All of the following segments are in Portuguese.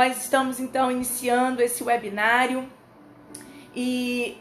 Nós estamos então iniciando esse webinário e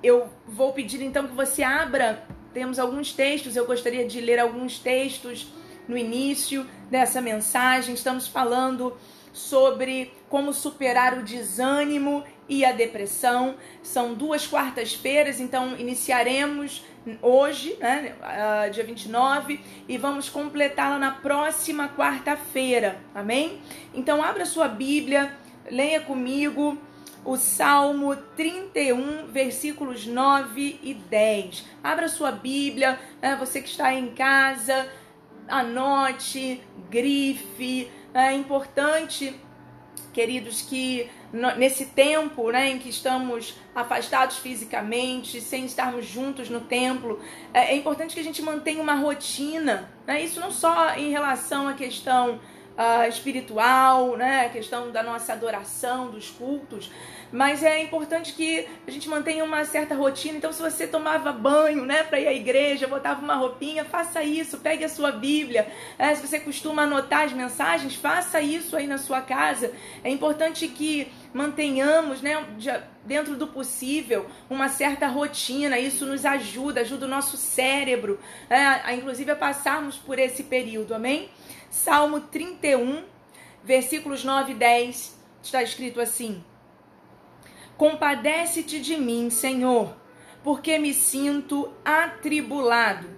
eu vou pedir então que você abra. Temos alguns textos, eu gostaria de ler alguns textos no início dessa mensagem. Estamos falando sobre como superar o desânimo e a depressão. São duas quartas-feiras, então iniciaremos hoje, né, uh, dia 29, e vamos completá-la na próxima quarta-feira, amém? Então, abra sua Bíblia, leia comigo o Salmo 31, versículos 9 e 10. Abra sua Bíblia, né, você que está em casa, anote, grife. É importante, queridos, que nesse tempo né, em que estamos afastados fisicamente, sem estarmos juntos no templo, é, é importante que a gente mantenha uma rotina. Né? Isso não só em relação à questão uh, espiritual, né, a questão da nossa adoração, dos cultos, mas é importante que a gente mantenha uma certa rotina. Então, se você tomava banho, né, para ir à igreja, botava uma roupinha, faça isso, pegue a sua Bíblia. É, se você costuma anotar as mensagens, faça isso aí na sua casa. É importante que mantenhamos, né, dentro do possível, uma certa rotina. Isso nos ajuda, ajuda o nosso cérebro, é, inclusive a passarmos por esse período. Amém? Salmo 31, versículos 9 e 10, está escrito assim: Compadece-te de mim, Senhor, porque me sinto atribulado.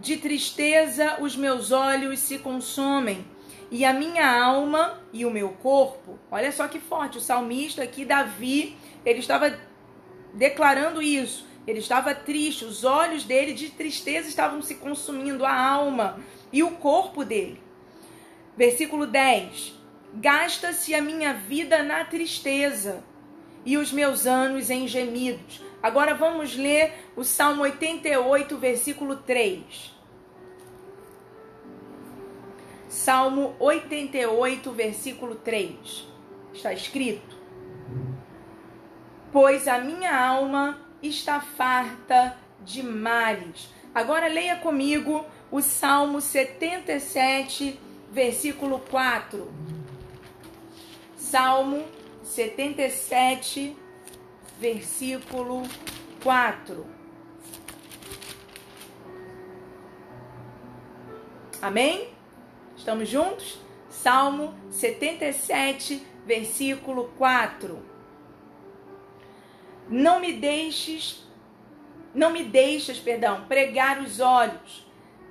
De tristeza os meus olhos se consomem, e a minha alma e o meu corpo. Olha só que forte, o salmista aqui, Davi, ele estava declarando isso. Ele estava triste, os olhos dele de tristeza estavam se consumindo, a alma e o corpo dele. Versículo 10: Gasta-se a minha vida na tristeza e os meus anos em gemidos. Agora vamos ler o Salmo 88, versículo 3. Salmo 88, versículo 3. Está escrito: Pois a minha alma está farta de males. Agora leia comigo o Salmo 77, versículo 4. Salmo 77, versículo 4. Amém? Estamos juntos? Salmo 77, versículo 4. Não me deixes, não me deixes, perdão, pregar os olhos.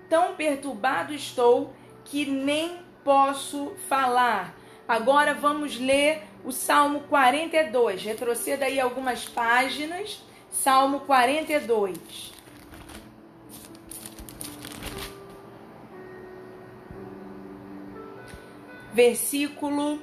Tão perturbado estou que nem posso falar. Agora vamos ler o Salmo 42. Retroceda aí algumas páginas. Salmo 42. Versículo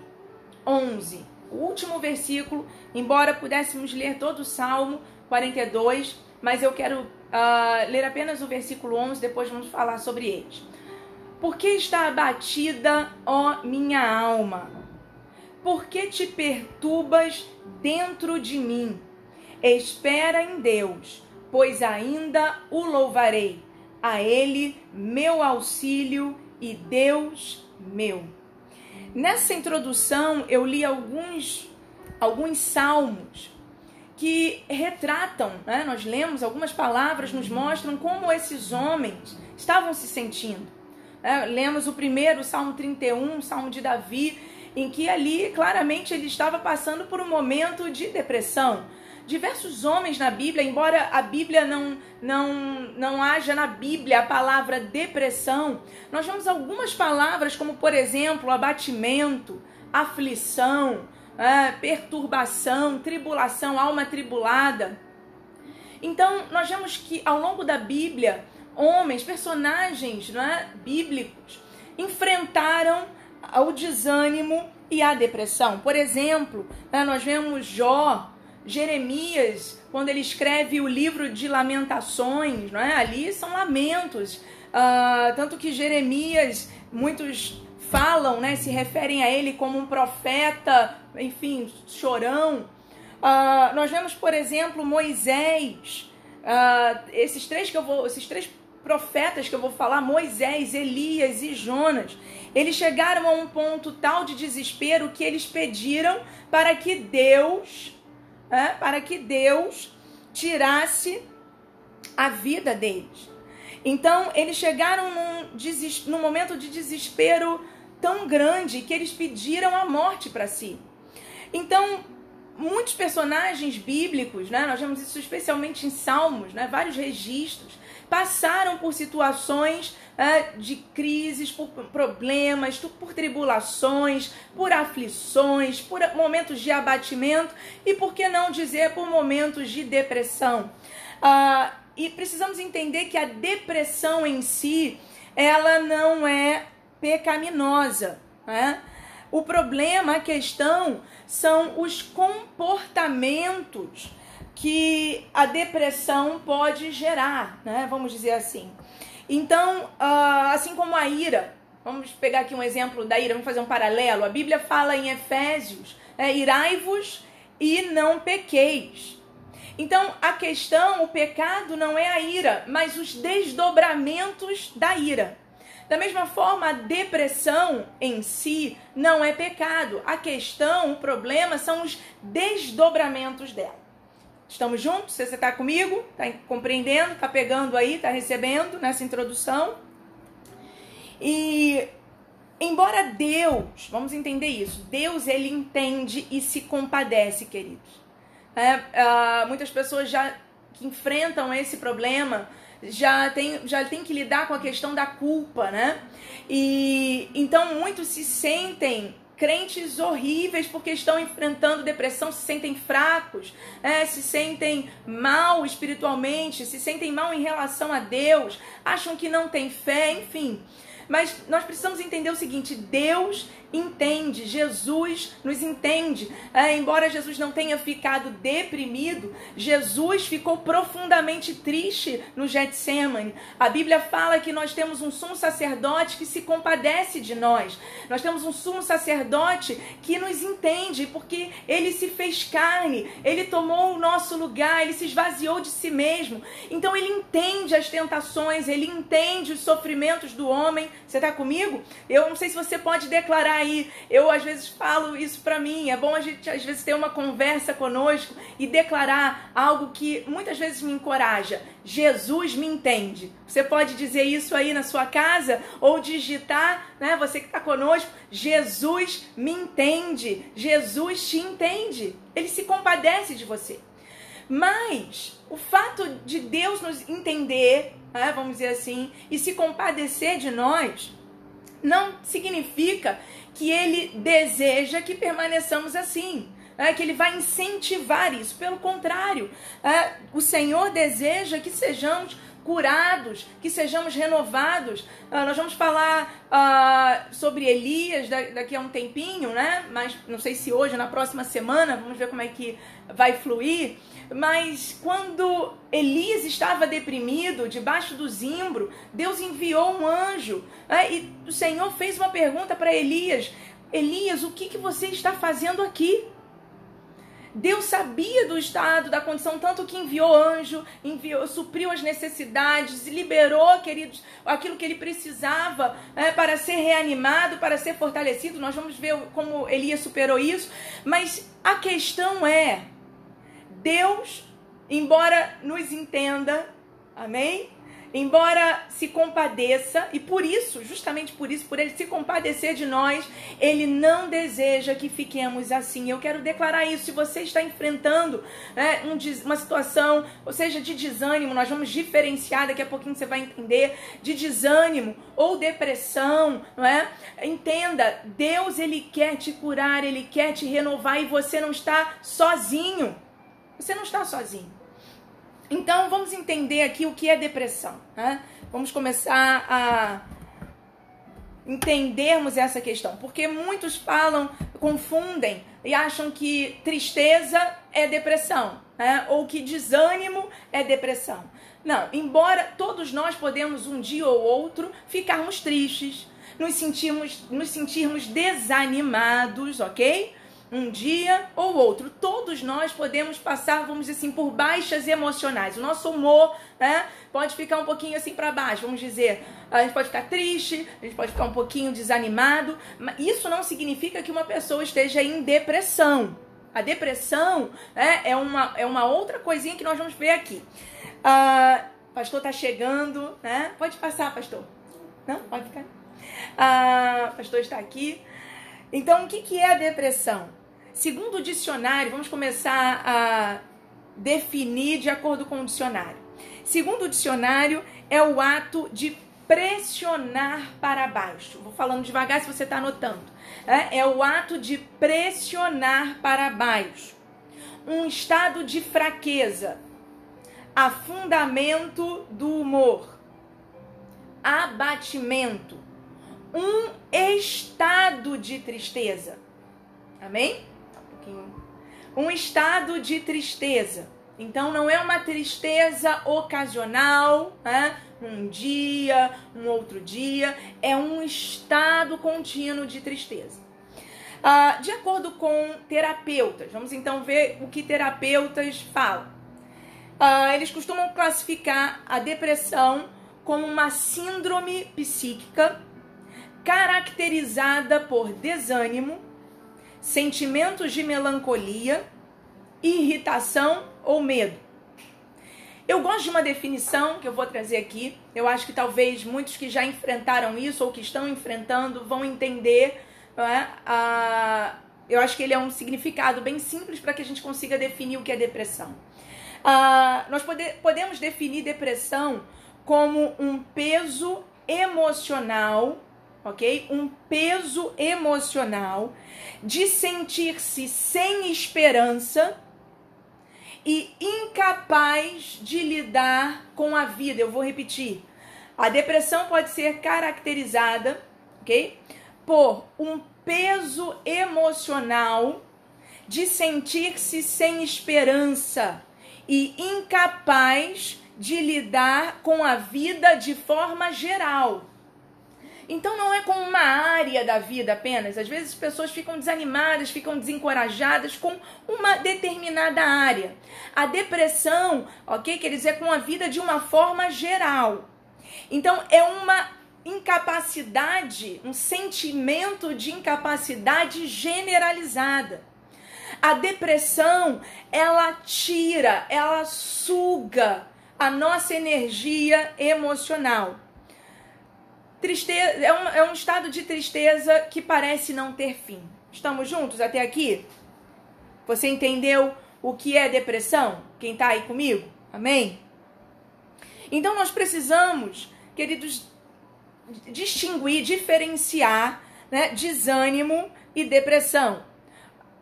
11. O último versículo, embora pudéssemos ler todo o Salmo 42, mas eu quero uh, ler apenas o versículo 11, depois vamos falar sobre eles. Por que está abatida, ó minha alma? Por que te perturbas dentro de mim? Espera em Deus, pois ainda o louvarei. A Ele meu auxílio e Deus meu. Nessa introdução eu li alguns alguns salmos que retratam, né? nós lemos algumas palavras, nos mostram como esses homens estavam se sentindo. É, lemos o primeiro, o Salmo 31, o Salmo de Davi, em que ali claramente ele estava passando por um momento de depressão. Diversos homens na Bíblia, embora a Bíblia não, não, não haja na Bíblia a palavra depressão, nós vemos algumas palavras, como por exemplo, abatimento, aflição, é, perturbação, tribulação, alma tribulada. Então, nós vemos que ao longo da Bíblia, homens, personagens não é, bíblicos, enfrentaram o desânimo e a depressão. Por exemplo, né, nós vemos Jó, Jeremias, quando ele escreve o livro de Lamentações, não é? ali são lamentos. Uh, tanto que Jeremias, muitos falam, né, se referem a ele como um profeta, enfim, chorão. Uh, nós vemos, por exemplo, Moisés, uh, esses três que eu vou, esses três profetas que eu vou falar, Moisés, Elias e Jonas, eles chegaram a um ponto tal de desespero que eles pediram para que Deus, é, para que Deus tirasse a vida deles. Então, eles chegaram num, num momento de desespero tão grande que eles pediram a morte para si. Então, muitos personagens bíblicos, né, nós vemos isso especialmente em Salmos, né, vários registros, passaram por situações é, de crises, por problemas, por tribulações, por aflições, por momentos de abatimento e, por que não dizer, por momentos de depressão. Ah, e precisamos entender que a depressão em si, ela não é pecaminosa. Né? O problema, a questão, são os comportamentos que a depressão pode gerar, né? Vamos dizer assim. Então, uh, assim como a ira, vamos pegar aqui um exemplo da ira, vamos fazer um paralelo. A Bíblia fala em Efésios, é, irai-vos e não pequeis. Então, a questão, o pecado não é a ira, mas os desdobramentos da ira. Da mesma forma, a depressão em si não é pecado. A questão, o problema são os desdobramentos dela. Estamos juntos? Você está comigo? Está compreendendo? Está pegando aí? Está recebendo nessa introdução? E embora Deus, vamos entender isso, Deus ele entende e se compadece, queridos. É, uh, muitas pessoas já que enfrentam esse problema já tem, já tem que lidar com a questão da culpa, né? E então muitos se sentem crentes horríveis porque estão enfrentando depressão, se sentem fracos, é, se sentem mal espiritualmente, se sentem mal em relação a Deus, acham que não tem fé, enfim. Mas nós precisamos entender o seguinte: Deus entende, Jesus nos entende. É, embora Jesus não tenha ficado deprimido, Jesus ficou profundamente triste no Getsemane. A Bíblia fala que nós temos um sumo sacerdote que se compadece de nós. Nós temos um sumo sacerdote que nos entende, porque ele se fez carne, ele tomou o nosso lugar, ele se esvaziou de si mesmo. Então ele entende as tentações, ele entende os sofrimentos do homem. Você está comigo? Eu não sei se você pode declarar aí. Eu às vezes falo isso para mim. É bom a gente às vezes ter uma conversa conosco e declarar algo que muitas vezes me encoraja. Jesus me entende. Você pode dizer isso aí na sua casa ou digitar, né? Você que está conosco, Jesus me entende. Jesus te entende. Ele se compadece de você. Mas o fato de Deus nos entender, né, vamos dizer assim, e se compadecer de nós, não significa que ele deseja que permaneçamos assim. É, que ele vai incentivar isso. Pelo contrário, é, o Senhor deseja que sejamos curados, que sejamos renovados. Uh, nós vamos falar uh, sobre Elias daqui a um tempinho, né? Mas não sei se hoje, na próxima semana, vamos ver como é que vai fluir. Mas quando Elias estava deprimido, debaixo do zimbro, Deus enviou um anjo. Né? E o Senhor fez uma pergunta para Elias: Elias, o que, que você está fazendo aqui? Deus sabia do estado, da condição, tanto que enviou anjo, enviou, supriu as necessidades, liberou, queridos, aquilo que ele precisava é, para ser reanimado, para ser fortalecido. Nós vamos ver como Elias superou isso. Mas a questão é: Deus, embora nos entenda, amém? Embora se compadeça, e por isso, justamente por isso, por ele se compadecer de nós, ele não deseja que fiquemos assim. Eu quero declarar isso. Se você está enfrentando né, um, uma situação, ou seja, de desânimo, nós vamos diferenciar, daqui a pouquinho você vai entender, de desânimo ou depressão, não é? Entenda, Deus ele quer te curar, ele quer te renovar e você não está sozinho. Você não está sozinho. Então vamos entender aqui o que é depressão. Né? Vamos começar a entendermos essa questão, porque muitos falam, confundem e acham que tristeza é depressão, né? ou que desânimo é depressão. Não, embora todos nós podemos um dia ou outro ficarmos tristes, nos sentirmos, nos sentirmos desanimados, ok? Um dia ou outro. Todos nós podemos passar, vamos dizer assim, por baixas emocionais. O nosso humor, né, pode ficar um pouquinho assim para baixo, vamos dizer. A gente pode ficar triste, a gente pode ficar um pouquinho desanimado. Mas isso não significa que uma pessoa esteja em depressão. A depressão né, é, uma, é uma outra coisinha que nós vamos ver aqui. Uh, pastor está chegando, né? Pode passar, pastor. Não? Pode ficar. Uh, pastor está aqui. Então, o que, que é a depressão? Segundo o dicionário, vamos começar a definir de acordo com o dicionário. Segundo o dicionário, é o ato de pressionar para baixo. Vou falando devagar se você está anotando. É, é o ato de pressionar para baixo. Um estado de fraqueza, afundamento do humor, abatimento, um estado de tristeza. Amém? Um, estado de tristeza. Então não é uma tristeza ocasional, né? um dia, um outro dia, é um estado contínuo de tristeza. Ah, de acordo com terapeutas, vamos então ver o que terapeutas falam. Ah, eles costumam classificar a depressão como uma síndrome psíquica caracterizada por desânimo, sentimentos de melancolia, irritação ou medo. Eu gosto de uma definição que eu vou trazer aqui. Eu acho que talvez muitos que já enfrentaram isso ou que estão enfrentando vão entender. É? Ah, eu acho que ele é um significado bem simples para que a gente consiga definir o que é depressão. Ah, nós pode, podemos definir depressão como um peso emocional ok? Um peso emocional de sentir-se sem esperança e incapaz de lidar com a vida. Eu vou repetir. A depressão pode ser caracterizada, ok? Por um peso emocional de sentir-se sem esperança e incapaz de lidar com a vida de forma geral. Então não é com uma área da vida apenas. Às vezes as pessoas ficam desanimadas, ficam desencorajadas com uma determinada área. A depressão, ok, quer dizer, com a vida de uma forma geral. Então é uma incapacidade, um sentimento de incapacidade generalizada. A depressão, ela tira, ela suga a nossa energia emocional. Tristeza é um, é um estado de tristeza que parece não ter fim. Estamos juntos até aqui? Você entendeu o que é depressão? Quem está aí comigo? Amém? Então nós precisamos, queridos, distinguir, diferenciar né, desânimo e depressão.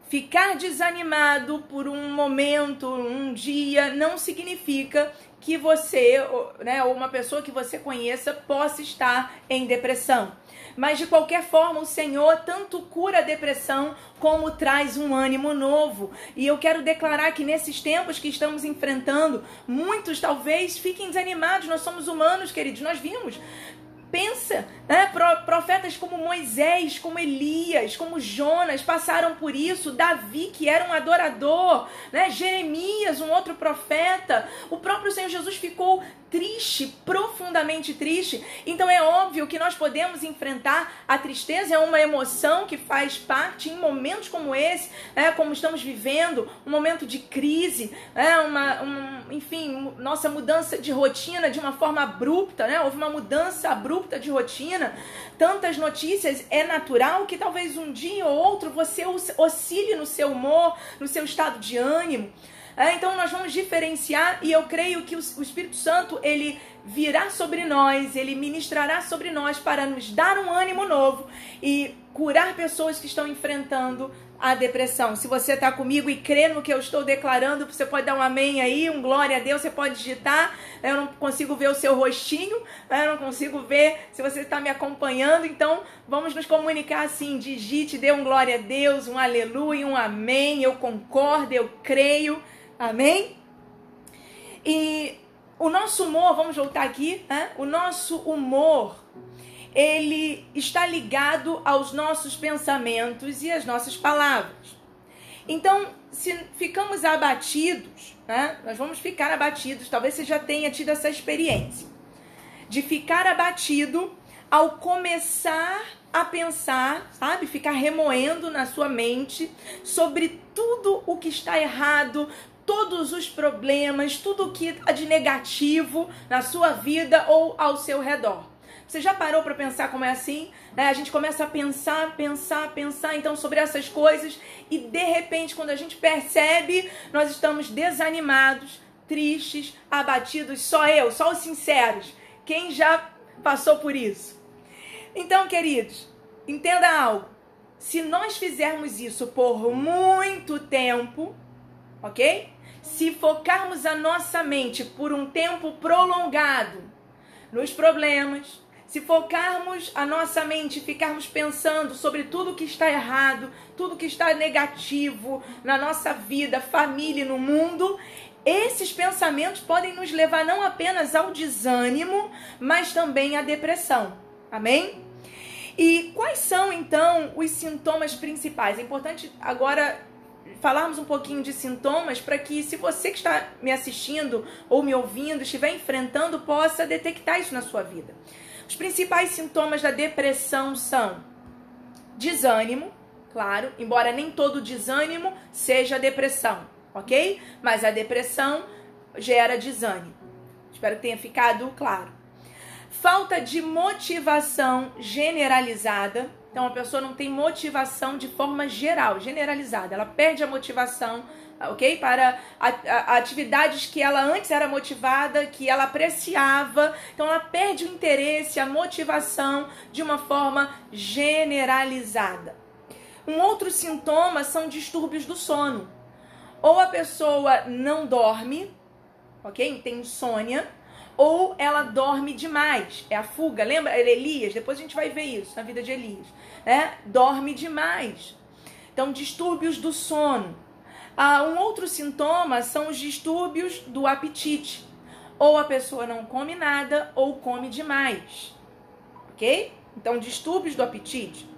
Ficar desanimado por um momento, um dia, não significa que você, né, ou uma pessoa que você conheça, possa estar em depressão. Mas de qualquer forma, o Senhor tanto cura a depressão como traz um ânimo novo. E eu quero declarar que nesses tempos que estamos enfrentando, muitos talvez fiquem desanimados. Nós somos humanos, queridos. Nós vimos Pensa, né? profetas como Moisés, como Elias, como Jonas passaram por isso. Davi, que era um adorador, né? Jeremias, um outro profeta. O próprio Senhor Jesus ficou triste, profundamente triste. Então é óbvio que nós podemos enfrentar a tristeza, é uma emoção que faz parte em momentos como esse, é, como estamos vivendo, um momento de crise, é, uma, um, enfim, nossa mudança de rotina de uma forma abrupta, né? Houve uma mudança abrupta de rotina, tantas notícias, é natural que talvez um dia ou outro você oscile no seu humor, no seu estado de ânimo. É, então nós vamos diferenciar e eu creio que o, o Espírito Santo ele virá sobre nós, ele ministrará sobre nós para nos dar um ânimo novo e curar pessoas que estão enfrentando a depressão. Se você está comigo e crê no que eu estou declarando, você pode dar um amém aí, um glória a Deus, você pode digitar. Eu não consigo ver o seu rostinho, né? eu não consigo ver se você está me acompanhando. Então, vamos nos comunicar assim: digite, dê um glória a Deus, um aleluia, um amém. Eu concordo, eu creio. Amém? E o nosso humor, vamos voltar aqui, né? o nosso humor, ele está ligado aos nossos pensamentos e às nossas palavras. Então, se ficamos abatidos, né? Nós vamos ficar abatidos. Talvez você já tenha tido essa experiência de ficar abatido ao começar a pensar, sabe? Ficar remoendo na sua mente sobre tudo o que está errado, todos os problemas, tudo que há de negativo na sua vida ou ao seu redor. Você já parou para pensar como é assim? Né? A gente começa a pensar, pensar, pensar então sobre essas coisas e de repente, quando a gente percebe, nós estamos desanimados, tristes, abatidos. Só eu, só os sinceros. Quem já passou por isso? Então, queridos, entenda algo. Se nós fizermos isso por muito tempo, ok? Se focarmos a nossa mente por um tempo prolongado nos problemas, se focarmos a nossa mente, ficarmos pensando sobre tudo que está errado, tudo que está negativo na nossa vida, família e no mundo, esses pensamentos podem nos levar não apenas ao desânimo, mas também à depressão. Amém? E quais são então os sintomas principais? É importante agora falarmos um pouquinho de sintomas para que, se você que está me assistindo ou me ouvindo estiver enfrentando, possa detectar isso na sua vida. Os principais sintomas da depressão são desânimo, claro, embora nem todo desânimo seja depressão, ok? Mas a depressão gera desânimo. Espero que tenha ficado claro. Falta de motivação generalizada. Então a pessoa não tem motivação de forma geral, generalizada. Ela perde a motivação ok? Para a, a, atividades que ela antes era motivada, que ela apreciava. Então ela perde o interesse, a motivação de uma forma generalizada. Um outro sintoma são distúrbios do sono. Ou a pessoa não dorme, ok? Tem insônia, ou ela dorme demais. É a fuga, lembra? Elias, depois a gente vai ver isso na vida de Elias. Né? Dorme demais. Então, distúrbios do sono. Ah, um outro sintoma são os distúrbios do apetite. Ou a pessoa não come nada ou come demais. Ok? Então, distúrbios do apetite.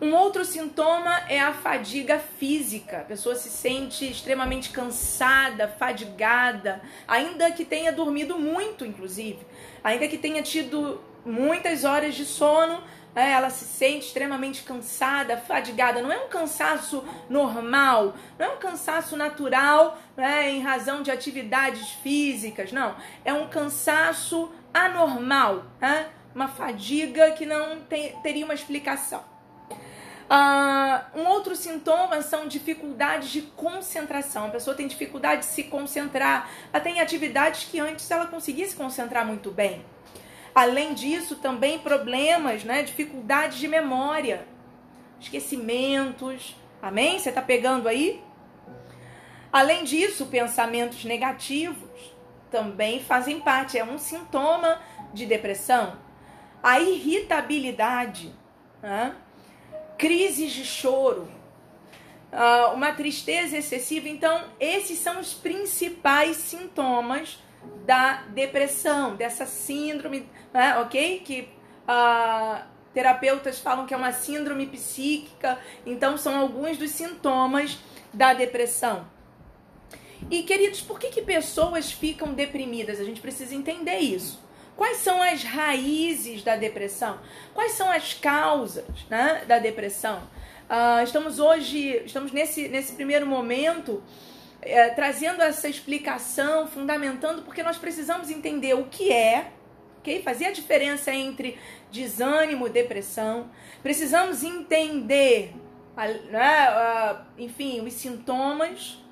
Um outro sintoma é a fadiga física. A pessoa se sente extremamente cansada, fadigada, ainda que tenha dormido muito, inclusive. Ainda que tenha tido muitas horas de sono, é, ela se sente extremamente cansada, fadigada. Não é um cansaço normal, não é um cansaço natural né, em razão de atividades físicas, não. É um cansaço anormal, né? uma fadiga que não tem, teria uma explicação. Uh, um outro sintoma são dificuldades de concentração. A pessoa tem dificuldade de se concentrar, até em atividades que antes ela conseguia se concentrar muito bem. Além disso, também problemas, né? Dificuldades de memória, esquecimentos. Amém? Você está pegando aí? Além disso, pensamentos negativos também fazem parte, é um sintoma de depressão. A irritabilidade, né? Crises de choro, uh, uma tristeza excessiva. Então, esses são os principais sintomas da depressão, dessa síndrome, né, ok? Que uh, terapeutas falam que é uma síndrome psíquica, então são alguns dos sintomas da depressão. E queridos, por que, que pessoas ficam deprimidas? A gente precisa entender isso. Quais são as raízes da depressão? Quais são as causas né, da depressão? Uh, estamos hoje, estamos nesse, nesse primeiro momento é, trazendo essa explicação, fundamentando, porque nós precisamos entender o que é, ok? Fazer a diferença entre desânimo e depressão. Precisamos entender, né, enfim, os sintomas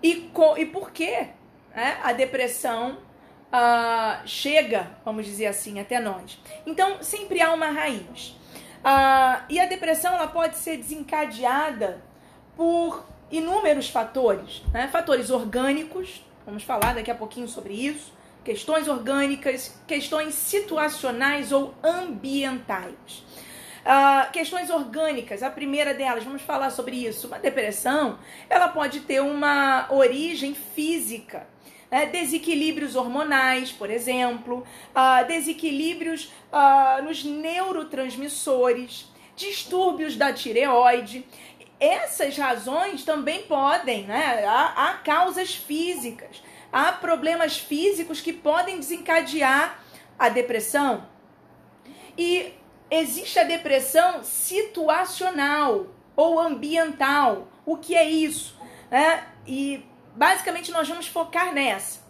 e, e por que né, a depressão uh, chega, vamos dizer assim, até nós. Então, sempre há uma raiz. Uh, e a depressão ela pode ser desencadeada por inúmeros fatores, né? fatores orgânicos, vamos falar daqui a pouquinho sobre isso, questões orgânicas, questões situacionais ou ambientais. Uh, questões orgânicas, a primeira delas, vamos falar sobre isso. Uma depressão, ela pode ter uma origem física. Né? desequilíbrios hormonais, por exemplo, uh, desequilíbrios uh, nos neurotransmissores, distúrbios da tireoide essas razões também podem, né? Há, há causas físicas, há problemas físicos que podem desencadear a depressão. E existe a depressão situacional ou ambiental. O que é isso? É, e basicamente nós vamos focar nessa.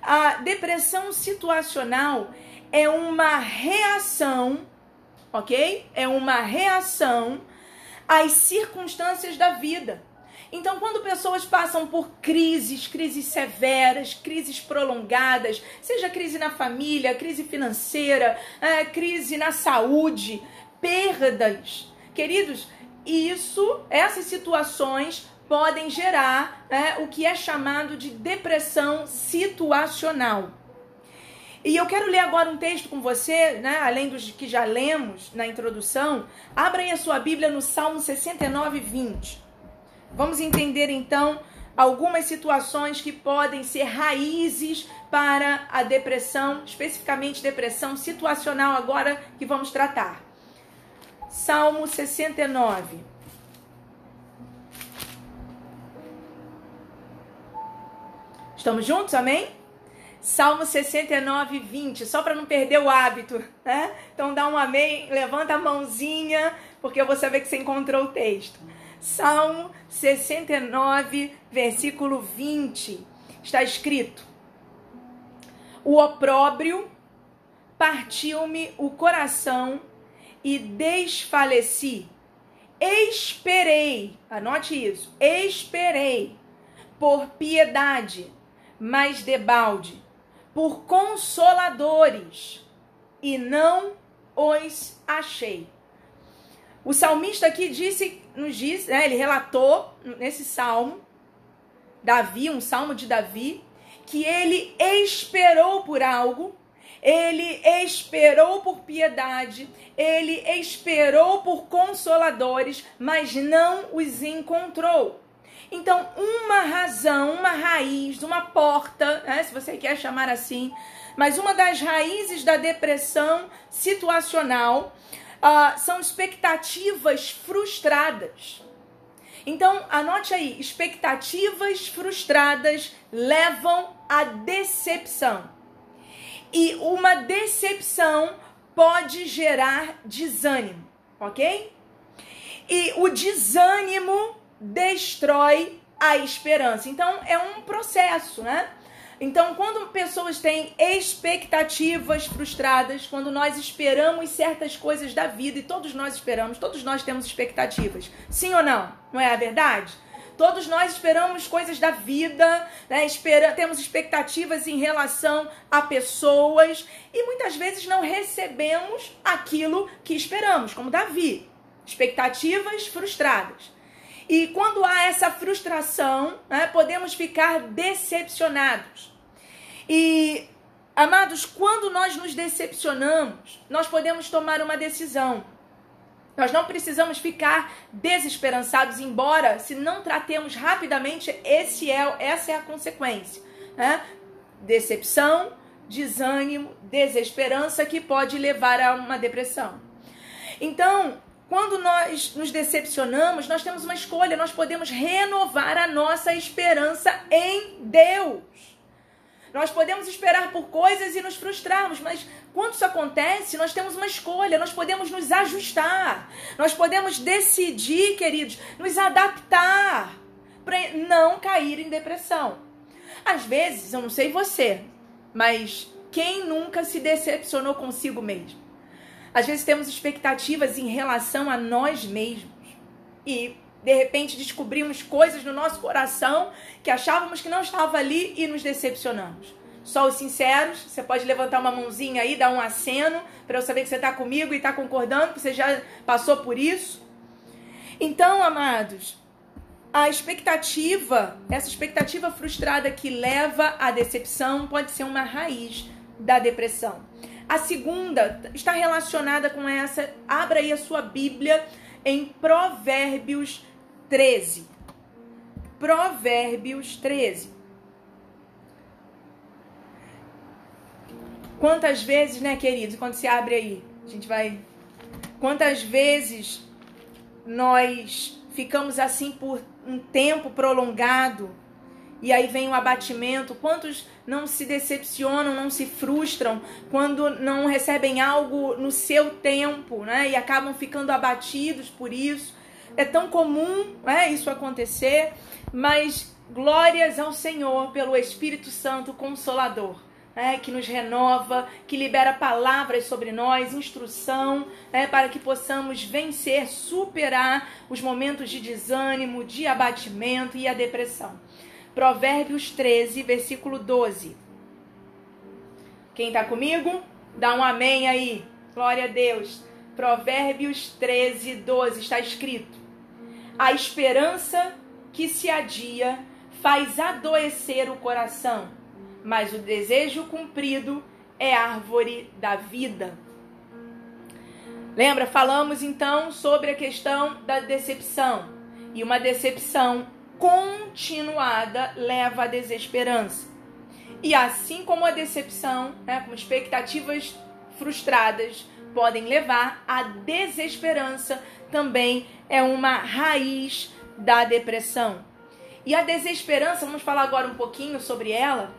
A depressão situacional é uma reação, ok? É uma reação às circunstâncias da vida. Então, quando pessoas passam por crises, crises severas, crises prolongadas, seja crise na família, crise financeira, é, crise na saúde, perdas, queridos, isso, essas situações podem gerar é, o que é chamado de depressão situacional. E eu quero ler agora um texto com você, né, além dos que já lemos na introdução. Abra aí a sua Bíblia no Salmo 69, 20. Vamos entender então algumas situações que podem ser raízes para a depressão, especificamente depressão situacional, agora que vamos tratar. Salmo 69. Estamos juntos? Amém? Salmo 69, 20, só para não perder o hábito, né? Então dá um amém, levanta a mãozinha, porque eu vou saber que você encontrou o texto. Salmo 69, versículo 20, está escrito: O opróbrio partiu-me o coração e desfaleci. Esperei, anote isso, esperei por piedade, mas debalde, por consoladores, e não os achei. O salmista aqui disse, nos diz, né, ele relatou nesse salmo, Davi, um salmo de Davi, que ele esperou por algo, ele esperou por piedade, ele esperou por consoladores, mas não os encontrou. Então, uma razão, uma raiz, uma porta, né, se você quer chamar assim, mas uma das raízes da depressão situacional uh, são expectativas frustradas. Então, anote aí: expectativas frustradas levam à decepção. E uma decepção pode gerar desânimo, ok? E o desânimo destrói a esperança. Então, é um processo, né? Então, quando pessoas têm expectativas frustradas, quando nós esperamos certas coisas da vida, e todos nós esperamos, todos nós temos expectativas, sim ou não? Não é a verdade? Todos nós esperamos coisas da vida, né? Espera, temos expectativas em relação a pessoas e muitas vezes não recebemos aquilo que esperamos, como Davi. Expectativas frustradas. E quando há essa frustração, né, podemos ficar decepcionados. E, amados, quando nós nos decepcionamos, nós podemos tomar uma decisão. Nós não precisamos ficar desesperançados, embora se não tratemos rapidamente, esse é, essa é a consequência. Né? Decepção, desânimo, desesperança que pode levar a uma depressão. Então, quando nós nos decepcionamos, nós temos uma escolha, nós podemos renovar a nossa esperança em Deus. Nós podemos esperar por coisas e nos frustrarmos, mas quando isso acontece, nós temos uma escolha, nós podemos nos ajustar, nós podemos decidir, queridos, nos adaptar para não cair em depressão. Às vezes, eu não sei você, mas quem nunca se decepcionou consigo mesmo? Às vezes temos expectativas em relação a nós mesmos e de repente descobrimos coisas no nosso coração que achávamos que não estava ali e nos decepcionamos. Só os sinceros, você pode levantar uma mãozinha aí, dar um aceno para eu saber que você está comigo e está concordando, que você já passou por isso. Então, amados, a expectativa, essa expectativa frustrada que leva à decepção, pode ser uma raiz da depressão. A segunda está relacionada com essa. Abra aí a sua Bíblia em Provérbios 13. Provérbios 13. Quantas vezes, né, queridos, quando se abre aí, a gente vai. Quantas vezes nós ficamos assim por um tempo prolongado e aí vem o abatimento. Quantos não se decepcionam, não se frustram quando não recebem algo no seu tempo, né? E acabam ficando abatidos por isso. É tão comum, né, isso acontecer, mas glórias ao Senhor pelo Espírito Santo Consolador é, que nos renova, que libera palavras sobre nós, instrução, é, para que possamos vencer, superar os momentos de desânimo, de abatimento e a depressão. Provérbios 13, versículo 12. Quem está comigo? Dá um amém aí. Glória a Deus. Provérbios 13, 12 está escrito: A esperança que se adia faz adoecer o coração mas o desejo cumprido é árvore da vida. Lembra? Falamos então sobre a questão da decepção. E uma decepção continuada leva à desesperança. E assim como a decepção, né, com expectativas frustradas, podem levar à desesperança, também é uma raiz da depressão. E a desesperança, vamos falar agora um pouquinho sobre ela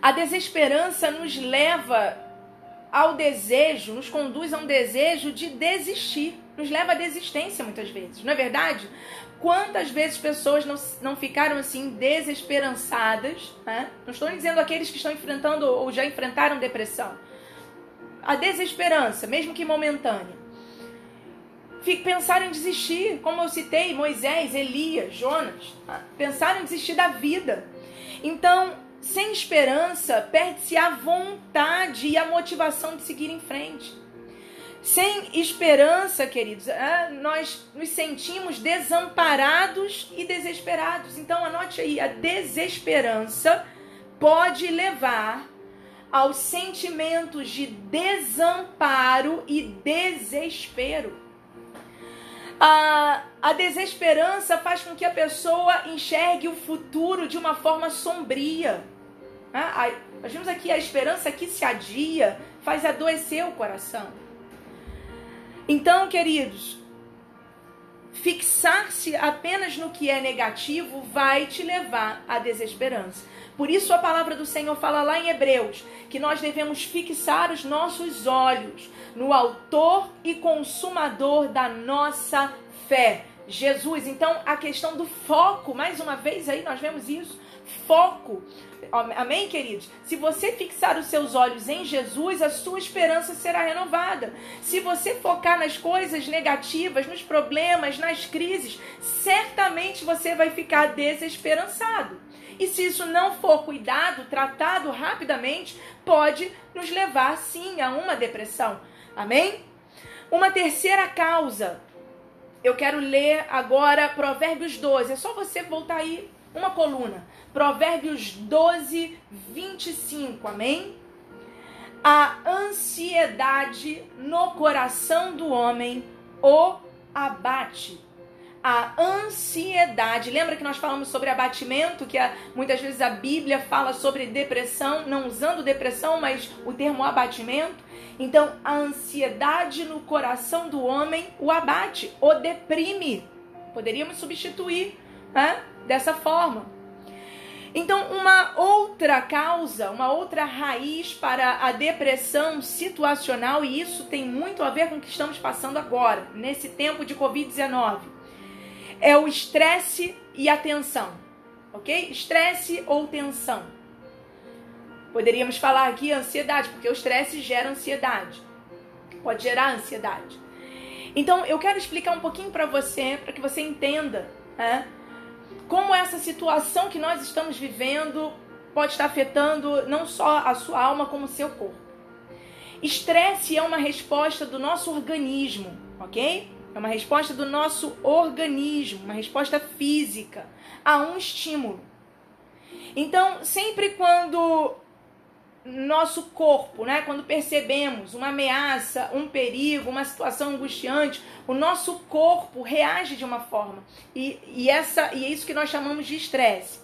a desesperança nos leva ao desejo, nos conduz a um desejo de desistir, nos leva à desistência muitas vezes, não é verdade? Quantas vezes pessoas não, não ficaram assim desesperançadas, né? Não estou dizendo aqueles que estão enfrentando ou já enfrentaram depressão. A desesperança, mesmo que momentânea. Pensaram em desistir, como eu citei, Moisés, Elias, Jonas, tá? pensaram em desistir da vida. Então, sem esperança, perde-se a vontade e a motivação de seguir em frente. Sem esperança, queridos, é, nós nos sentimos desamparados e desesperados. Então, anote aí: a desesperança pode levar aos sentimentos de desamparo e desespero. A, a desesperança faz com que a pessoa enxergue o futuro de uma forma sombria. Ah, nós vimos aqui a esperança que se adia, faz adoecer o coração. Então, queridos, fixar-se apenas no que é negativo vai te levar à desesperança. Por isso a palavra do Senhor fala lá em Hebreus que nós devemos fixar os nossos olhos no autor e consumador da nossa fé, Jesus. Então a questão do foco, mais uma vez aí nós vemos isso, foco. Amém, queridos? Se você fixar os seus olhos em Jesus, a sua esperança será renovada. Se você focar nas coisas negativas, nos problemas, nas crises, certamente você vai ficar desesperançado. E se isso não for cuidado, tratado rapidamente, pode nos levar sim a uma depressão. Amém? Uma terceira causa. Eu quero ler agora Provérbios 12. É só você voltar aí uma coluna. Provérbios 12, 25. Amém? A ansiedade no coração do homem o abate a ansiedade. Lembra que nós falamos sobre abatimento, que a, muitas vezes a Bíblia fala sobre depressão, não usando depressão, mas o termo abatimento? Então, a ansiedade no coração do homem o abate, o deprime. Poderíamos substituir né, dessa forma. Então, uma outra causa, uma outra raiz para a depressão situacional, e isso tem muito a ver com o que estamos passando agora, nesse tempo de Covid-19 é o estresse e a tensão, ok? Estresse ou tensão. Poderíamos falar aqui ansiedade, porque o estresse gera ansiedade. Pode gerar ansiedade. Então, eu quero explicar um pouquinho para você, para que você entenda né, como essa situação que nós estamos vivendo pode estar afetando não só a sua alma, como o seu corpo. Estresse é uma resposta do nosso organismo, ok? É uma resposta do nosso organismo, uma resposta física a um estímulo. Então, sempre quando nosso corpo, né, quando percebemos uma ameaça, um perigo, uma situação angustiante, o nosso corpo reage de uma forma. E, e, essa, e é isso que nós chamamos de estresse.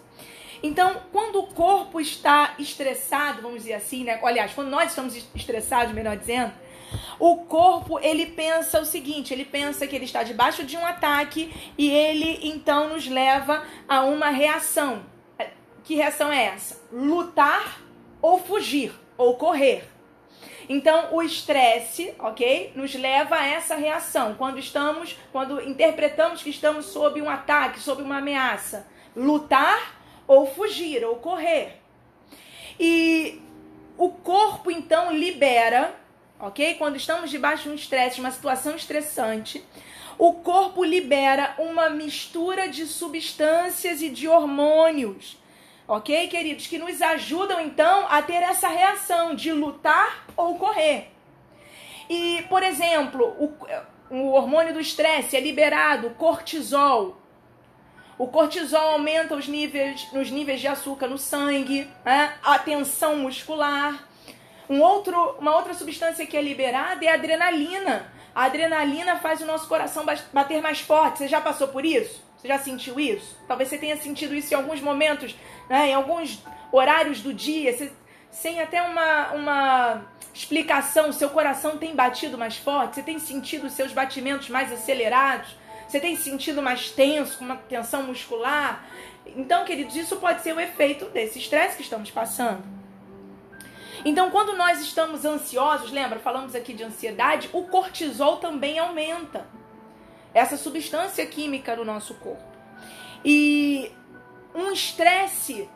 Então, quando o corpo está estressado, vamos dizer assim, né? Aliás, quando nós estamos estressados, melhor dizendo, O corpo, ele pensa o seguinte, ele pensa que ele está debaixo de um ataque e ele então nos leva a uma reação. Que reação é essa? Lutar ou fugir ou correr. Então, o estresse, ok, nos leva a essa reação quando estamos, quando interpretamos que estamos sob um ataque, sob uma ameaça, lutar ou fugir ou correr. E o corpo então libera, ok? Quando estamos debaixo de um estresse, uma situação estressante, o corpo libera uma mistura de substâncias e de hormônios ok, queridos? Que nos ajudam então a ter essa reação de lutar ou correr. E, por exemplo, o, o hormônio do estresse é liberado, cortisol. O cortisol aumenta os níveis, os níveis de açúcar no sangue, né? a tensão muscular. Um outro, uma outra substância que é liberada é a adrenalina. A adrenalina faz o nosso coração bater mais forte. Você já passou por isso? Você já sentiu isso? Talvez você tenha sentido isso em alguns momentos né, em alguns horários do dia, você, sem até uma, uma explicação, seu coração tem batido mais forte, você tem sentido seus batimentos mais acelerados, você tem sentido mais tenso, com uma tensão muscular. Então, queridos, isso pode ser o efeito desse estresse que estamos passando. Então, quando nós estamos ansiosos, lembra, falamos aqui de ansiedade, o cortisol também aumenta. Essa substância química do nosso corpo. E um estresse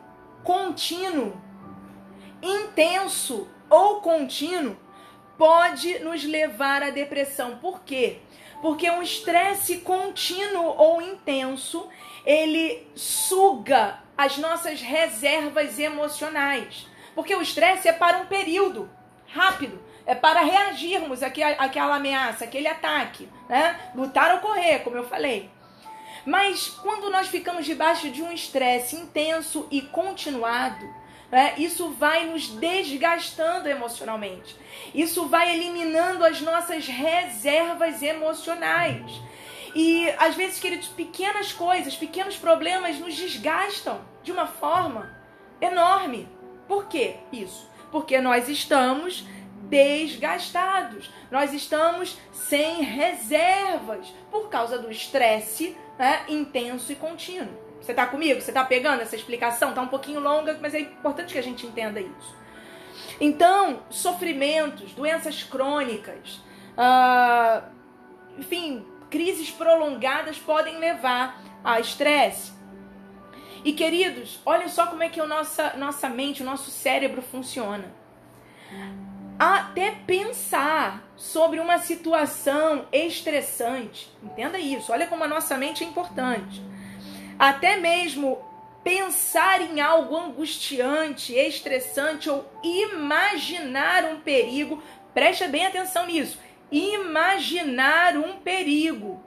contínuo, intenso ou contínuo pode nos levar à depressão. Por quê? Porque um estresse contínuo ou intenso, ele suga as nossas reservas emocionais. Porque o estresse é para um período rápido, é para reagirmos àquela ameaça, aquele ataque, né? Lutar ou correr, como eu falei. Mas quando nós ficamos debaixo de um estresse intenso e continuado, né, isso vai nos desgastando emocionalmente. Isso vai eliminando as nossas reservas emocionais. E às vezes, queridos, pequenas coisas, pequenos problemas nos desgastam de uma forma enorme. Por que isso? Porque nós estamos desgastados, nós estamos sem reservas por causa do estresse né, intenso e contínuo. Você está comigo? Você está pegando essa explicação? Está um pouquinho longa, mas é importante que a gente entenda isso. Então, sofrimentos, doenças crônicas, uh, enfim, crises prolongadas podem levar a estresse. E queridos, olha só como é que a nossa, nossa mente, o nosso cérebro funciona até pensar sobre uma situação estressante. Entenda isso, olha como a nossa mente é importante. Até mesmo pensar em algo angustiante, estressante ou imaginar um perigo, preste bem atenção nisso. Imaginar um perigo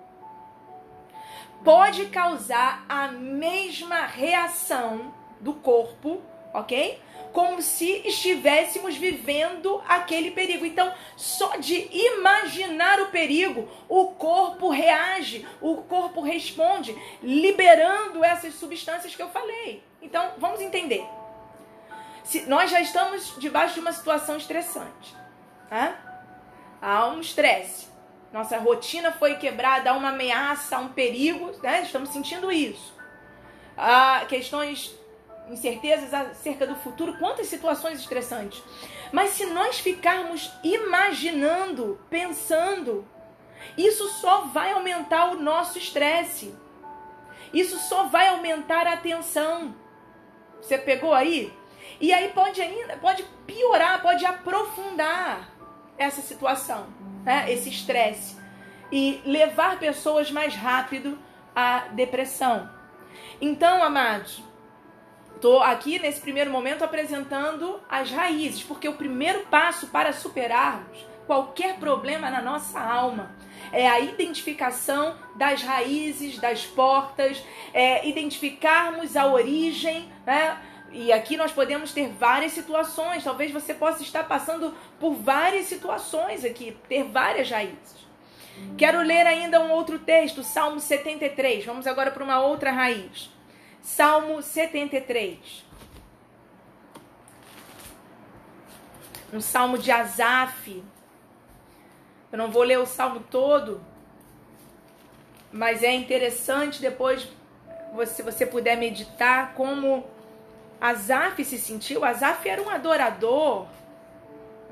pode causar a mesma reação do corpo, ok? Como se estivéssemos vivendo aquele perigo. Então, só de imaginar o perigo, o corpo reage, o corpo responde, liberando essas substâncias que eu falei. Então, vamos entender. Se nós já estamos debaixo de uma situação estressante, né? há um estresse, nossa rotina foi quebrada, há uma ameaça, há um perigo, né? estamos sentindo isso. Há questões incertezas acerca do futuro, quantas situações estressantes. Mas se nós ficarmos imaginando, pensando, isso só vai aumentar o nosso estresse. Isso só vai aumentar a tensão. Você pegou aí? E aí pode ainda, pode piorar, pode aprofundar essa situação, né? esse estresse e levar pessoas mais rápido à depressão. Então, amados, Estou aqui nesse primeiro momento apresentando as raízes, porque o primeiro passo para superarmos qualquer problema na nossa alma é a identificação das raízes, das portas, é identificarmos a origem, né? E aqui nós podemos ter várias situações. Talvez você possa estar passando por várias situações aqui, ter várias raízes. Quero ler ainda um outro texto, Salmo 73. Vamos agora para uma outra raiz. Salmo 73. Um salmo de Asaf. Eu não vou ler o salmo todo, mas é interessante depois você você puder meditar como Asaf se sentiu. Asaf era um adorador,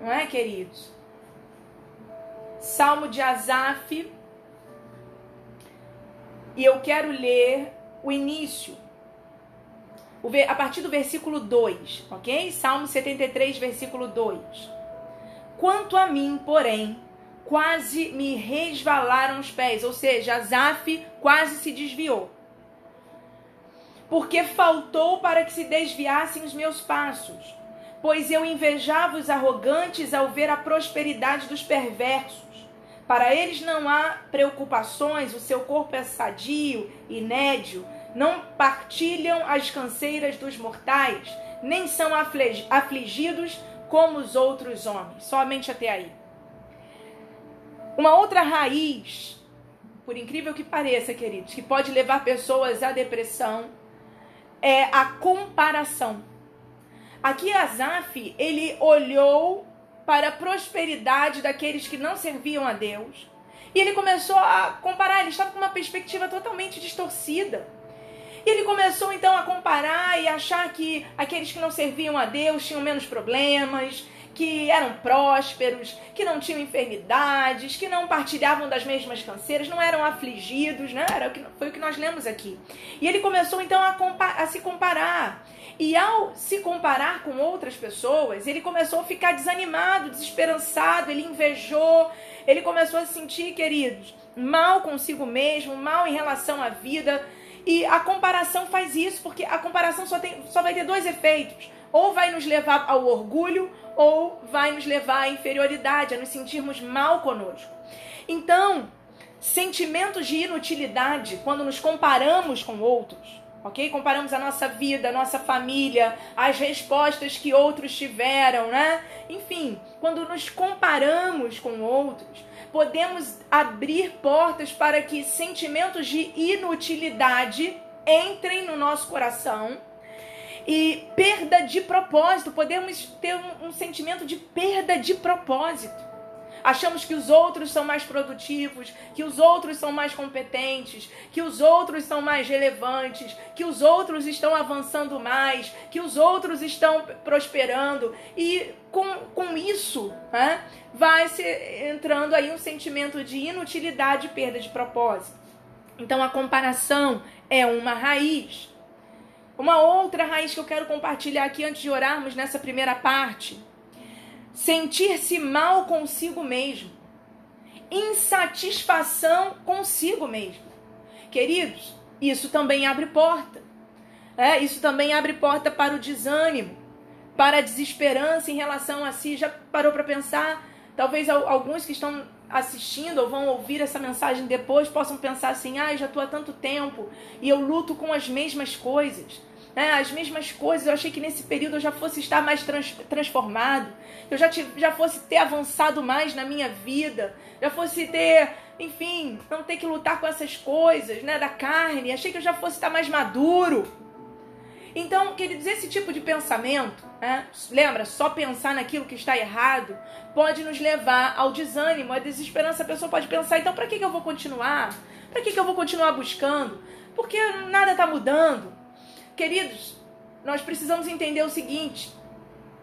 não é, queridos? Salmo de Asaf. E eu quero ler o início, a partir do versículo 2, ok? Salmo 73, versículo 2. Quanto a mim, porém, quase me resvalaram os pés, ou seja, Asaf quase se desviou. Porque faltou para que se desviassem os meus passos, pois eu invejava os arrogantes ao ver a prosperidade dos perversos. Para eles não há preocupações, o seu corpo é sadio e nédio, não partilham as canseiras dos mortais, nem são afligidos como os outros homens. Somente até aí. Uma outra raiz, por incrível que pareça, queridos, que pode levar pessoas à depressão é a comparação. Aqui Asaf, ele olhou para a prosperidade daqueles que não serviam a Deus. E ele começou a comparar, ele estava com uma perspectiva totalmente distorcida. E ele começou então a comparar e achar que aqueles que não serviam a Deus tinham menos problemas, que eram prósperos, que não tinham enfermidades, que não partilhavam das mesmas canseiras, não eram afligidos, né? Era o que, foi o que nós lemos aqui. E ele começou então a, a se comparar. E ao se comparar com outras pessoas, ele começou a ficar desanimado, desesperançado, ele invejou, ele começou a se sentir, queridos, mal consigo mesmo, mal em relação à vida. E a comparação faz isso, porque a comparação só, tem, só vai ter dois efeitos. Ou vai nos levar ao orgulho, ou vai nos levar à inferioridade, a nos sentirmos mal conosco. Então, sentimentos de inutilidade, quando nos comparamos com outros, ok? Comparamos a nossa vida, a nossa família, as respostas que outros tiveram, né? Enfim, quando nos comparamos com outros, podemos abrir portas para que sentimentos de inutilidade entrem no nosso coração e perda de propósito. Podemos ter um, um sentimento de perda de propósito. Achamos que os outros são mais produtivos, que os outros são mais competentes, que os outros são mais relevantes, que os outros estão avançando mais, que os outros estão prosperando. E com, com isso, né, vai se entrando aí um sentimento de inutilidade e perda de propósito. Então a comparação é uma raiz. Uma outra raiz que eu quero compartilhar aqui antes de orarmos nessa primeira parte. Sentir-se mal consigo mesmo. Insatisfação consigo mesmo. Queridos, isso também abre porta. É, isso também abre porta para o desânimo, para a desesperança em relação a si. Já parou para pensar? Talvez alguns que estão assistindo ou vão ouvir essa mensagem depois possam pensar assim: ah, já estou há tanto tempo e eu luto com as mesmas coisas né, as mesmas coisas. Eu achei que nesse período eu já fosse estar mais trans, transformado, eu já, já fosse ter avançado mais na minha vida, já fosse ter, enfim, não ter que lutar com essas coisas né, da carne. Achei que eu já fosse estar mais maduro. Então, queridos, esse tipo de pensamento, né, lembra, só pensar naquilo que está errado, pode nos levar ao desânimo, à desesperança. A pessoa pode pensar, então, para que, que eu vou continuar? Para que, que eu vou continuar buscando? Porque nada está mudando. Queridos, nós precisamos entender o seguinte: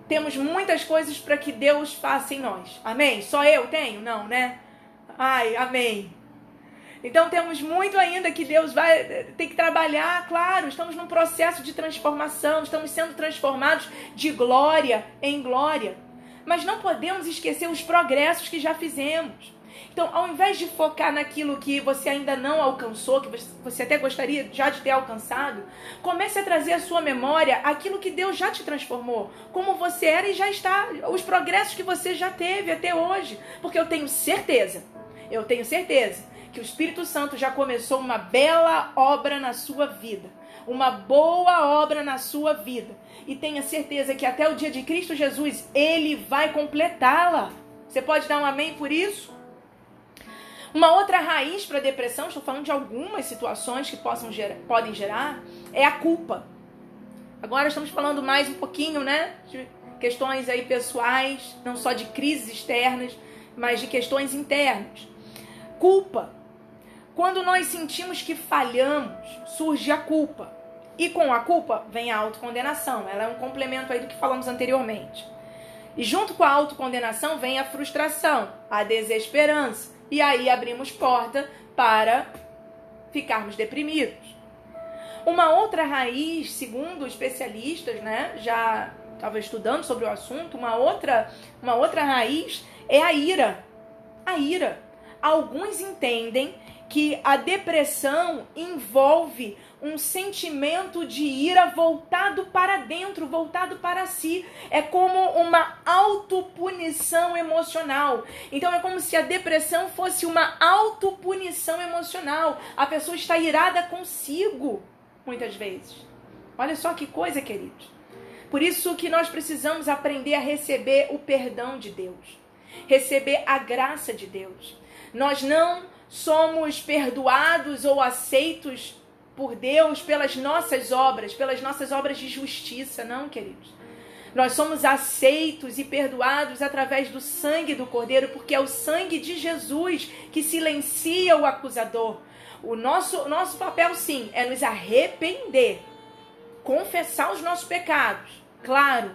temos muitas coisas para que Deus faça em nós. Amém? Só eu tenho? Não, né? Ai, amém. Então temos muito ainda que Deus vai ter que trabalhar, claro, estamos num processo de transformação, estamos sendo transformados de glória em glória. Mas não podemos esquecer os progressos que já fizemos. Então, ao invés de focar naquilo que você ainda não alcançou, que você até gostaria já de ter alcançado, comece a trazer à sua memória aquilo que Deus já te transformou, como você era e já está, os progressos que você já teve até hoje. Porque eu tenho certeza, eu tenho certeza que o Espírito Santo já começou uma bela obra na sua vida, uma boa obra na sua vida. E tenha certeza que até o dia de Cristo Jesus, ele vai completá-la. Você pode dar um amém por isso? Uma outra raiz para a depressão, estou falando de algumas situações que possam gerar, podem gerar, é a culpa. Agora estamos falando mais um pouquinho, né, de questões aí pessoais, não só de crises externas, mas de questões internas. Culpa. Quando nós sentimos que falhamos, surge a culpa. E com a culpa vem a autocondenação. Ela é um complemento aí do que falamos anteriormente. E junto com a autocondenação vem a frustração, a desesperança. E aí abrimos porta para ficarmos deprimidos. Uma outra raiz, segundo especialistas, né, já estava estudando sobre o assunto, uma outra, uma outra raiz é a ira. A ira. Alguns entendem que a depressão envolve um sentimento de ira voltado para dentro, voltado para si. É como uma autopunição emocional. Então é como se a depressão fosse uma autopunição emocional. A pessoa está irada consigo, muitas vezes. Olha só que coisa, queridos. Por isso que nós precisamos aprender a receber o perdão de Deus, receber a graça de Deus. Nós não somos perdoados ou aceitos por Deus pelas nossas obras, pelas nossas obras de justiça, não, queridos. Nós somos aceitos e perdoados através do sangue do Cordeiro, porque é o sangue de Jesus que silencia o acusador. O nosso, nosso papel, sim, é nos arrepender, confessar os nossos pecados, claro.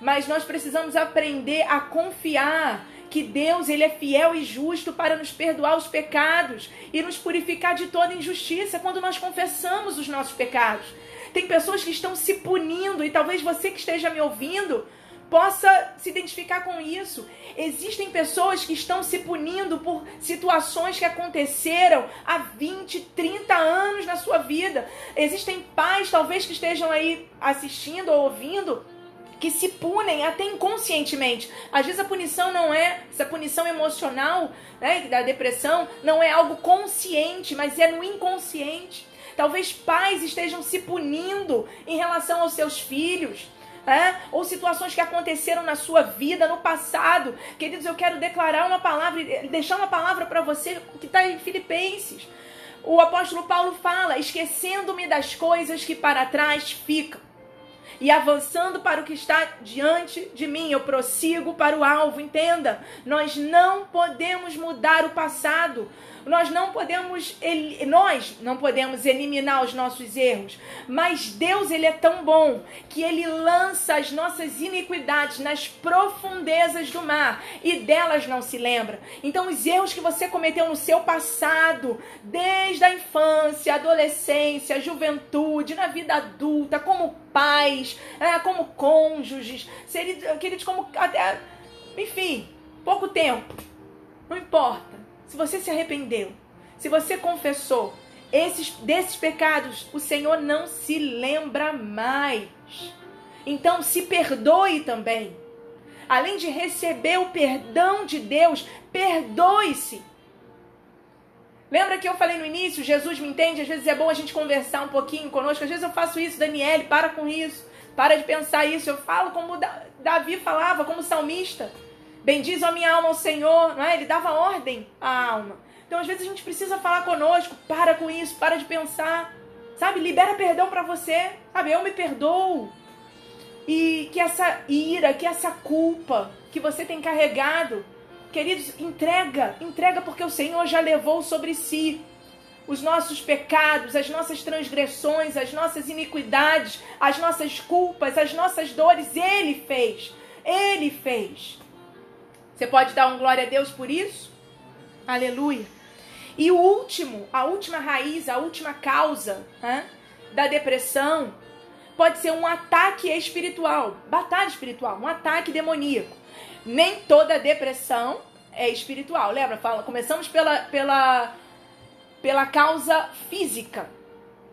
Mas nós precisamos aprender a confiar que Deus ele é fiel e justo para nos perdoar os pecados e nos purificar de toda injustiça quando nós confessamos os nossos pecados. Tem pessoas que estão se punindo e talvez você que esteja me ouvindo possa se identificar com isso. Existem pessoas que estão se punindo por situações que aconteceram há 20, 30 anos na sua vida. Existem pais, talvez, que estejam aí assistindo ou ouvindo, que se punem até inconscientemente. Às vezes a punição não é, essa punição emocional, né, da depressão, não é algo consciente, mas é no inconsciente. Talvez pais estejam se punindo em relação aos seus filhos. É? ou situações que aconteceram na sua vida no passado. Queridos, eu quero declarar uma palavra, deixar uma palavra para você que está em Filipenses. O apóstolo Paulo fala: esquecendo-me das coisas que para trás ficam e avançando para o que está diante de mim. Eu prossigo para o alvo, entenda. Nós não podemos mudar o passado. Nós não podemos nós não podemos eliminar os nossos erros, mas Deus ele é tão bom que ele lança as nossas iniquidades nas profundezas do mar e delas não se lembra. Então os erros que você cometeu no seu passado, desde a infância, adolescência, juventude, na vida adulta, como pais, é, como cônjuges, queridos, como até, enfim, pouco tempo. Não importa. Se você se arrependeu, se você confessou esses desses pecados, o Senhor não se lembra mais. Então se perdoe também. Além de receber o perdão de Deus, perdoe-se. Lembra que eu falei no início, Jesus me entende? Às vezes é bom a gente conversar um pouquinho conosco. Às vezes eu faço isso, Daniele, para com isso. Para de pensar isso. Eu falo como Davi falava, como salmista. Bendiz a minha alma ao Senhor, não é? Ele dava ordem à alma. Então, às vezes, a gente precisa falar conosco, para com isso, para de pensar, sabe? Libera perdão para você, sabe? Eu me perdoo. E que essa ira, que essa culpa que você tem carregado, queridos, entrega, entrega porque o Senhor já levou sobre si os nossos pecados, as nossas transgressões, as nossas iniquidades, as nossas culpas, as nossas dores. Ele fez. Ele fez. Você pode dar um glória a Deus por isso? Aleluia. E o último, a última raiz, a última causa né, da depressão pode ser um ataque espiritual, batalha espiritual, um ataque demoníaco. Nem toda depressão é espiritual. Lembra? Fala, começamos pela, pela, pela causa física,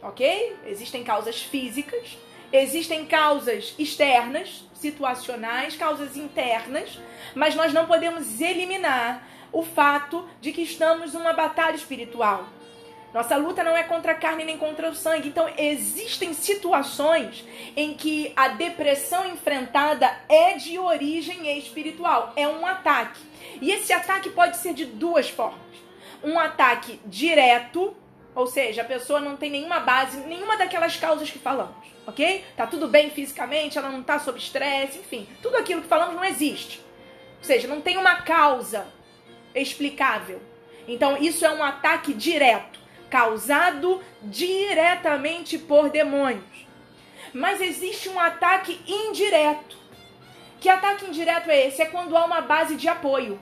ok? Existem causas físicas, existem causas externas, situacionais, causas internas, mas nós não podemos eliminar o fato de que estamos numa batalha espiritual. Nossa luta não é contra a carne nem contra o sangue. Então, existem situações em que a depressão enfrentada é de origem espiritual, é um ataque. E esse ataque pode ser de duas formas: um ataque direto, ou seja, a pessoa não tem nenhuma base, nenhuma daquelas causas que falamos, ok? Tá tudo bem fisicamente, ela não tá sob estresse, enfim, tudo aquilo que falamos não existe. Ou seja, não tem uma causa explicável. Então, isso é um ataque direto, causado diretamente por demônios. Mas existe um ataque indireto. Que ataque indireto é esse? É quando há uma base de apoio.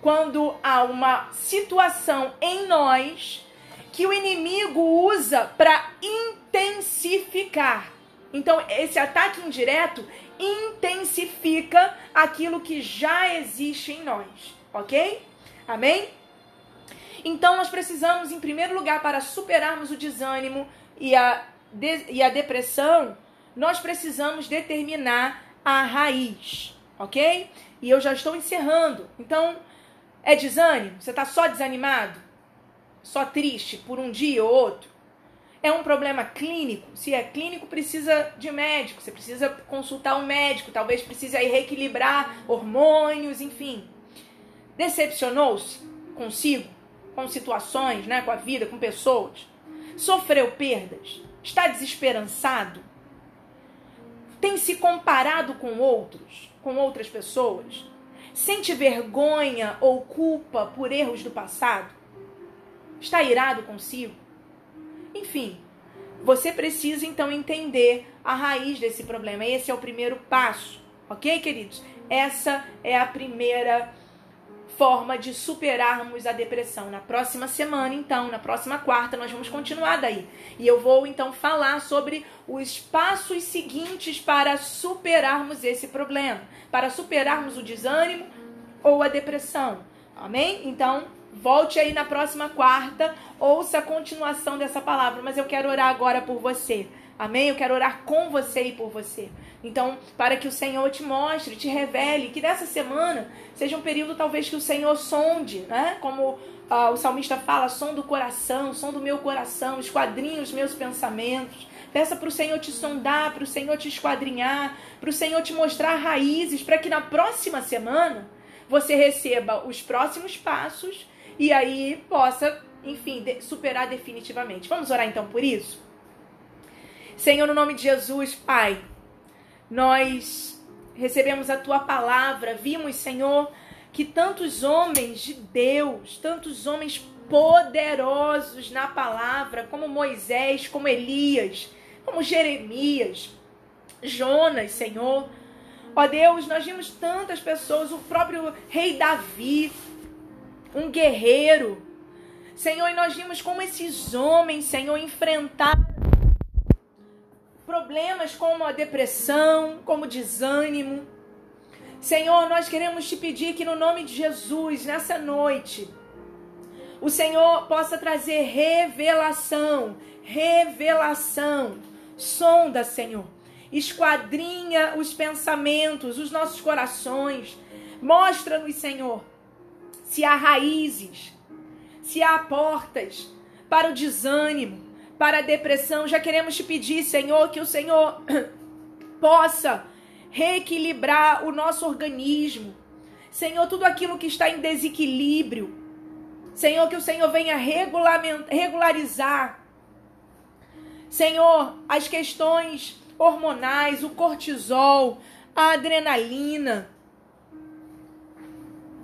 Quando há uma situação em nós que o inimigo usa para intensificar. Então, esse ataque indireto intensifica aquilo que já existe em nós, ok? Amém? Então, nós precisamos, em primeiro lugar, para superarmos o desânimo e a, de, e a depressão, nós precisamos determinar a raiz, ok? E eu já estou encerrando. Então, é desânimo? Você está só desanimado? Só triste por um dia ou outro? É um problema clínico? Se é clínico, precisa de médico. Você precisa consultar um médico. Talvez precise aí reequilibrar hormônios, enfim. Decepcionou-se consigo, com situações, né, com a vida, com pessoas? Sofreu perdas? Está desesperançado? Tem se comparado com outros, com outras pessoas? Sente vergonha ou culpa por erros do passado? Está irado consigo? Enfim, você precisa então entender a raiz desse problema. Esse é o primeiro passo, ok, queridos? Essa é a primeira forma de superarmos a depressão. Na próxima semana, então, na próxima quarta, nós vamos continuar daí. E eu vou então falar sobre os passos seguintes para superarmos esse problema, para superarmos o desânimo ou a depressão. Amém? Então, volte aí na próxima quarta, ouça a continuação dessa palavra, mas eu quero orar agora por você. Amém? Eu quero orar com você e por você. Então, para que o Senhor te mostre, te revele, que dessa semana seja um período talvez que o Senhor sonde, né? Como uh, o salmista fala, som do coração, som do meu coração, esquadrinhe os meus pensamentos. Peça para o Senhor te sondar, para o Senhor te esquadrinhar, para o Senhor te mostrar raízes, para que na próxima semana você receba os próximos passos e aí possa, enfim, superar definitivamente. Vamos orar então por isso? Senhor, no nome de Jesus, Pai, nós recebemos a tua palavra, vimos, Senhor, que tantos homens de Deus, tantos homens poderosos na palavra, como Moisés, como Elias, como Jeremias, Jonas, Senhor. Ó Deus, nós vimos tantas pessoas, o próprio rei Davi, um guerreiro. Senhor, e nós vimos como esses homens, Senhor, enfrentaram problemas como a depressão, como o desânimo. Senhor, nós queremos te pedir que no nome de Jesus, nessa noite, o Senhor possa trazer revelação, revelação. Sonda, Senhor. Esquadrinha os pensamentos, os nossos corações. Mostra-nos, Senhor, se há raízes, se há portas para o desânimo, para a depressão. Já queremos te pedir, Senhor, que o Senhor possa reequilibrar o nosso organismo. Senhor, tudo aquilo que está em desequilíbrio. Senhor, que o Senhor venha regularizar. Senhor, as questões hormonais, o cortisol, a adrenalina.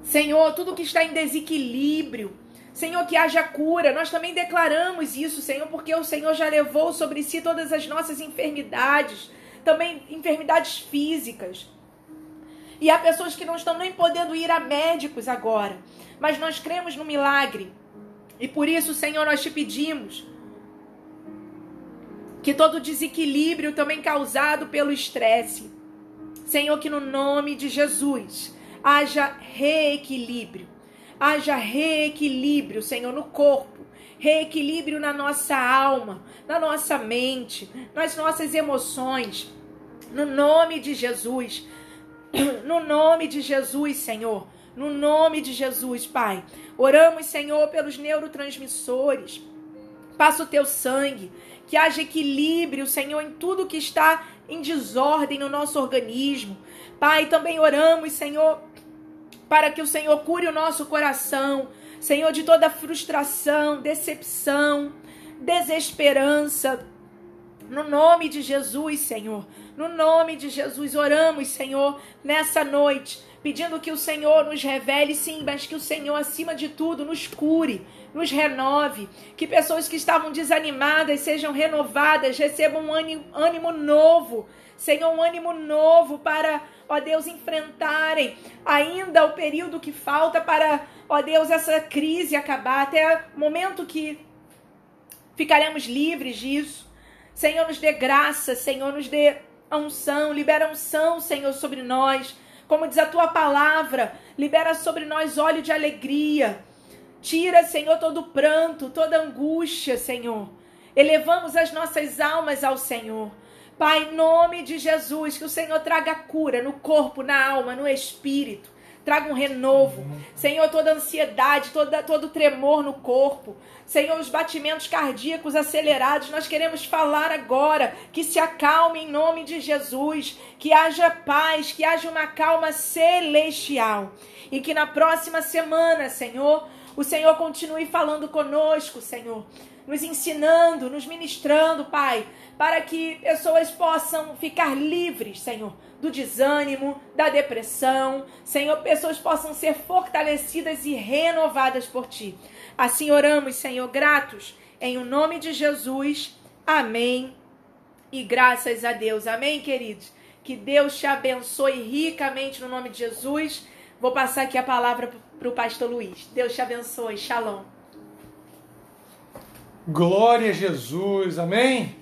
Senhor, tudo que está em desequilíbrio. Senhor, que haja cura. Nós também declaramos isso, Senhor, porque o Senhor já levou sobre si todas as nossas enfermidades, também enfermidades físicas. E há pessoas que não estão nem podendo ir a médicos agora, mas nós cremos no milagre. E por isso, Senhor, nós te pedimos que todo desequilíbrio também causado pelo estresse, Senhor, que no nome de Jesus haja reequilíbrio haja reequilíbrio, Senhor, no corpo, reequilíbrio na nossa alma, na nossa mente, nas nossas emoções. No nome de Jesus. No nome de Jesus, Senhor. No nome de Jesus, Pai. Oramos, Senhor, pelos neurotransmissores. Passa o teu sangue. Que haja equilíbrio, Senhor, em tudo que está em desordem no nosso organismo. Pai, também oramos, Senhor, para que o Senhor cure o nosso coração, Senhor, de toda frustração, decepção, desesperança. No nome de Jesus, Senhor. No nome de Jesus, oramos, Senhor, nessa noite, pedindo que o Senhor nos revele, sim, mas que o Senhor, acima de tudo, nos cure, nos renove. Que pessoas que estavam desanimadas sejam renovadas, recebam um ânimo, novo. Senhor, um ânimo novo para, ó Deus, enfrentarem ainda o período que falta para, ó Deus, essa crise acabar, até o momento que ficaremos livres disso. Senhor, nos dê graça, Senhor, nos dê unção, libera unção, Senhor, sobre nós. Como diz a tua palavra, libera sobre nós óleo de alegria. Tira, Senhor, todo pranto, toda angústia, Senhor. Elevamos as nossas almas ao Senhor. Pai, em nome de Jesus, que o Senhor traga cura no corpo, na alma, no espírito. Traga um renovo. Senhor, toda ansiedade, toda, todo tremor no corpo. Senhor, os batimentos cardíacos acelerados, nós queremos falar agora que se acalme em nome de Jesus, que haja paz, que haja uma calma celestial e que na próxima semana, Senhor, o Senhor continue falando conosco, Senhor, nos ensinando, nos ministrando, Pai, para que pessoas possam ficar livres, Senhor, do desânimo, da depressão. Senhor, pessoas possam ser fortalecidas e renovadas por Ti. Assim oramos, Senhor, gratos, em o nome de Jesus. Amém. E graças a Deus. Amém, queridos. Que Deus te abençoe ricamente no nome de Jesus. Vou passar aqui a palavra para o pastor Luiz. Deus te abençoe. Shalom. Glória a Jesus. Amém.